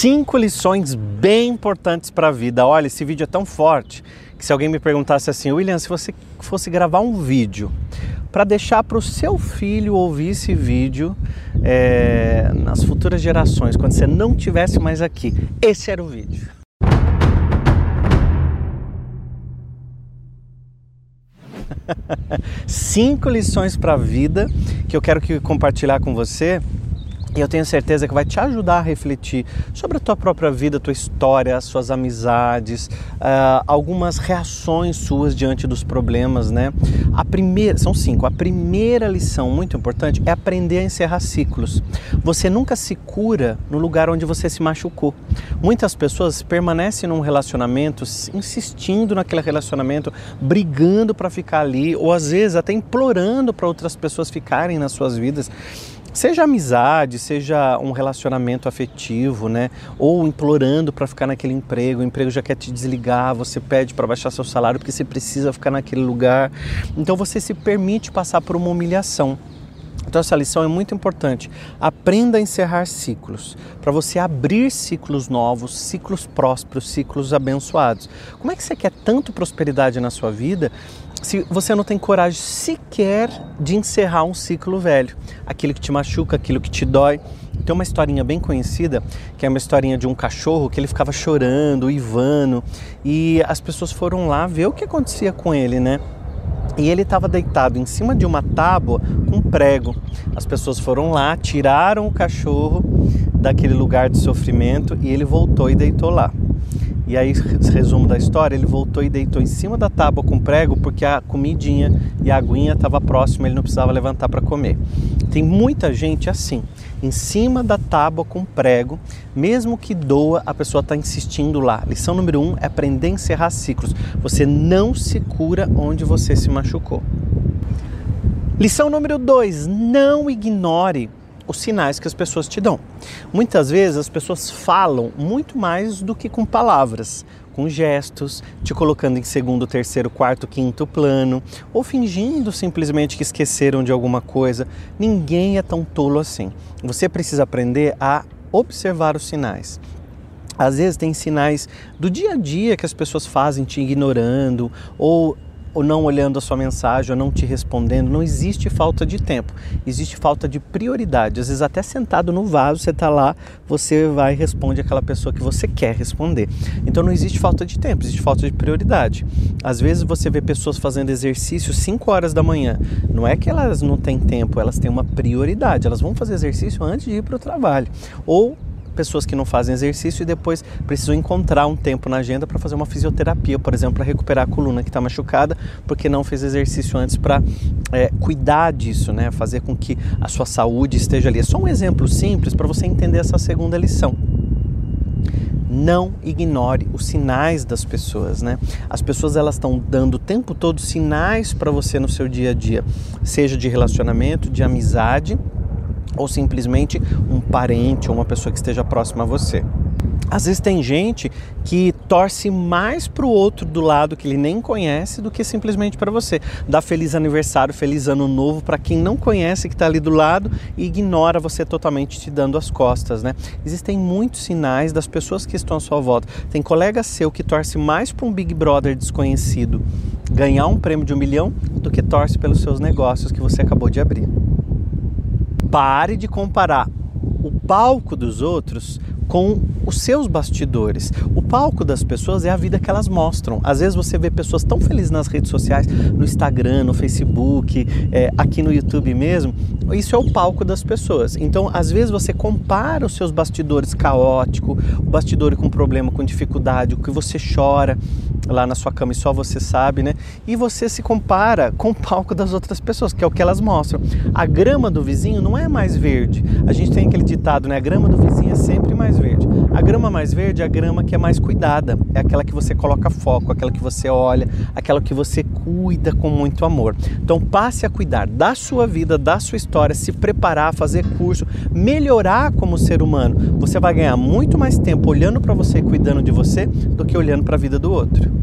Cinco lições bem importantes para a vida. Olha, esse vídeo é tão forte que se alguém me perguntasse assim, William, se você fosse gravar um vídeo para deixar para o seu filho ouvir esse vídeo é, nas futuras gerações, quando você não tivesse mais aqui, esse era o vídeo. Cinco lições para a vida que eu quero que compartilhar com você e eu tenho certeza que vai te ajudar a refletir sobre a tua própria vida, tua história, as suas amizades, uh, algumas reações suas diante dos problemas, né? A primeira, são cinco. A primeira lição muito importante é aprender a encerrar ciclos. Você nunca se cura no lugar onde você se machucou. Muitas pessoas permanecem num relacionamento, insistindo naquele relacionamento, brigando para ficar ali, ou às vezes até implorando para outras pessoas ficarem nas suas vidas. Seja amizade, seja um relacionamento afetivo, né? Ou implorando para ficar naquele emprego, o emprego já quer te desligar, você pede para baixar seu salário porque você precisa ficar naquele lugar. Então você se permite passar por uma humilhação. Então essa lição é muito importante. Aprenda a encerrar ciclos, para você abrir ciclos novos, ciclos prósperos, ciclos abençoados. Como é que você quer tanto prosperidade na sua vida se você não tem coragem sequer de encerrar um ciclo velho, aquilo que te machuca, aquilo que te dói. Tem uma historinha bem conhecida, que é uma historinha de um cachorro que ele ficava chorando, ivando, e as pessoas foram lá ver o que acontecia com ele, né? E ele estava deitado em cima de uma tábua com prego. As pessoas foram lá, tiraram o cachorro daquele lugar de sofrimento e ele voltou e deitou lá. E aí, resumo da história, ele voltou e deitou em cima da tábua com prego porque a comidinha e a aguinha estava próxima, ele não precisava levantar para comer. Tem muita gente assim, em cima da tábua com prego, mesmo que doa, a pessoa está insistindo lá. Lição número um é aprender a encerrar ciclos. Você não se cura onde você se machucou. Lição número dois: não ignore os sinais que as pessoas te dão. Muitas vezes as pessoas falam muito mais do que com palavras, com gestos, te colocando em segundo, terceiro, quarto, quinto plano, ou fingindo simplesmente que esqueceram de alguma coisa. Ninguém é tão tolo assim. Você precisa aprender a observar os sinais. Às vezes tem sinais do dia a dia que as pessoas fazem te ignorando ou ou não olhando a sua mensagem, ou não te respondendo, não existe falta de tempo, existe falta de prioridade. Às vezes, até sentado no vaso, você está lá, você vai e responde aquela pessoa que você quer responder. Então, não existe falta de tempo, existe falta de prioridade. Às vezes, você vê pessoas fazendo exercício 5 horas da manhã. Não é que elas não têm tempo, elas têm uma prioridade. Elas vão fazer exercício antes de ir para o trabalho. Ou pessoas que não fazem exercício e depois precisam encontrar um tempo na agenda para fazer uma fisioterapia, por exemplo, para recuperar a coluna que está machucada, porque não fez exercício antes para é, cuidar disso, né? fazer com que a sua saúde esteja ali. É só um exemplo simples para você entender essa segunda lição não ignore os sinais das pessoas, né? As pessoas elas estão dando o tempo todo sinais para você no seu dia a dia, seja de relacionamento, de amizade ou simplesmente um parente ou uma pessoa que esteja próxima a você. Às vezes tem gente que torce mais para o outro do lado que ele nem conhece do que simplesmente para você. Dá feliz aniversário, feliz ano novo para quem não conhece que está ali do lado e ignora você totalmente te dando as costas, né? Existem muitos sinais das pessoas que estão à sua volta. Tem colega seu que torce mais para um Big Brother desconhecido ganhar um prêmio de um milhão do que torce pelos seus negócios que você acabou de abrir. Pare de comparar o palco dos outros com os seus bastidores. O palco das pessoas é a vida que elas mostram. Às vezes você vê pessoas tão felizes nas redes sociais, no Instagram, no Facebook, é, aqui no YouTube mesmo. Isso é o palco das pessoas. Então, às vezes você compara os seus bastidores caótico, o bastidor com problema, com dificuldade, o que você chora lá na sua cama e só você sabe, né? E você se compara com o palco das outras pessoas, que é o que elas mostram. A grama do vizinho não é mais verde. A gente tem aquele ditado, né? A grama do vizinho é sempre mais verde. A grama mais verde é a grama que é mais cuidada, é aquela que você coloca foco, aquela que você olha, aquela que você cuida com muito amor. Então passe a cuidar da sua vida, da sua história, se preparar, fazer curso, melhorar como ser humano. Você vai ganhar muito mais tempo olhando para você e cuidando de você do que olhando para a vida do outro.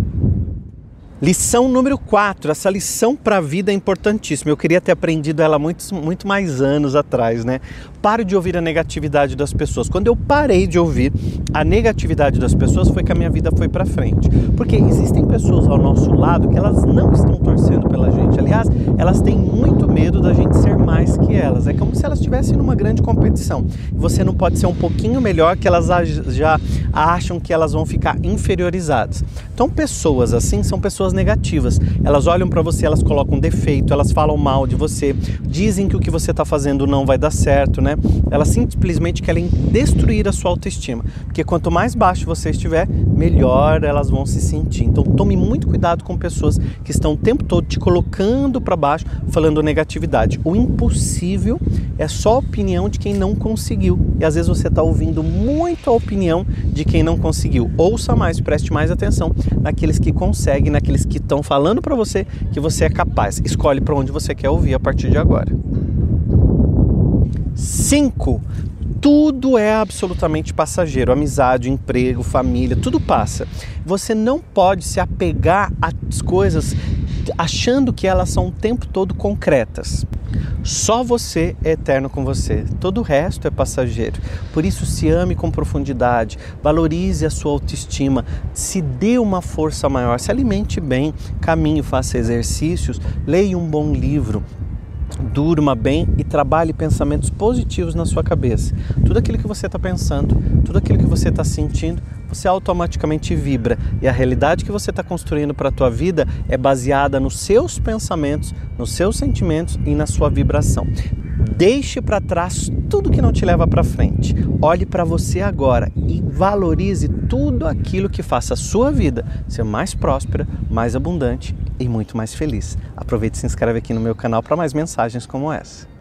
Lição número 4, essa lição para a vida é importantíssima. Eu queria ter aprendido ela muitos, muito mais anos atrás, né? Pare de ouvir a negatividade das pessoas. Quando eu parei de ouvir a negatividade das pessoas foi que a minha vida foi para frente. Porque existem pessoas ao nosso lado que elas não estão torcendo pela gente. Aliás, elas têm muito medo da gente ser mais que elas. É como se elas estivessem numa grande competição. Você não pode ser um pouquinho melhor que elas já acham que elas vão ficar inferiorizadas. Então, pessoas assim são pessoas negativas. Elas olham para você, elas colocam defeito, elas falam mal de você, dizem que o que você está fazendo não vai dar certo, né? Elas simplesmente querem destruir a sua autoestima. Porque quanto mais baixo você estiver, melhor elas vão se sentir. Então, tome muito cuidado com pessoas que estão o tempo todo te colocando para baixo, falando negatividade. O impossível é só a opinião de quem não conseguiu. E às vezes você está ouvindo muito a opinião de quem não conseguiu. Ouça mais, preste mais atenção naqueles que conseguem, naqueles que estão falando para você que você é capaz. Escolhe para onde você quer ouvir a partir de agora. 5 tudo é absolutamente passageiro. Amizade, emprego, família, tudo passa. Você não pode se apegar às coisas achando que elas são o tempo todo concretas. Só você é eterno com você, todo o resto é passageiro. Por isso, se ame com profundidade, valorize a sua autoestima, se dê uma força maior, se alimente bem, caminhe, faça exercícios, leia um bom livro, durma bem e trabalhe pensamentos positivos na sua cabeça. Tudo aquilo que você está pensando, tudo aquilo que você está sentindo, você automaticamente vibra. E a realidade que você está construindo para a tua vida é baseada nos seus pensamentos, nos seus sentimentos e na sua vibração. Deixe para trás tudo que não te leva para frente. Olhe para você agora e valorize tudo aquilo que faça a sua vida ser mais próspera, mais abundante e muito mais feliz. Aproveite e se inscreve aqui no meu canal para mais mensagens como essa.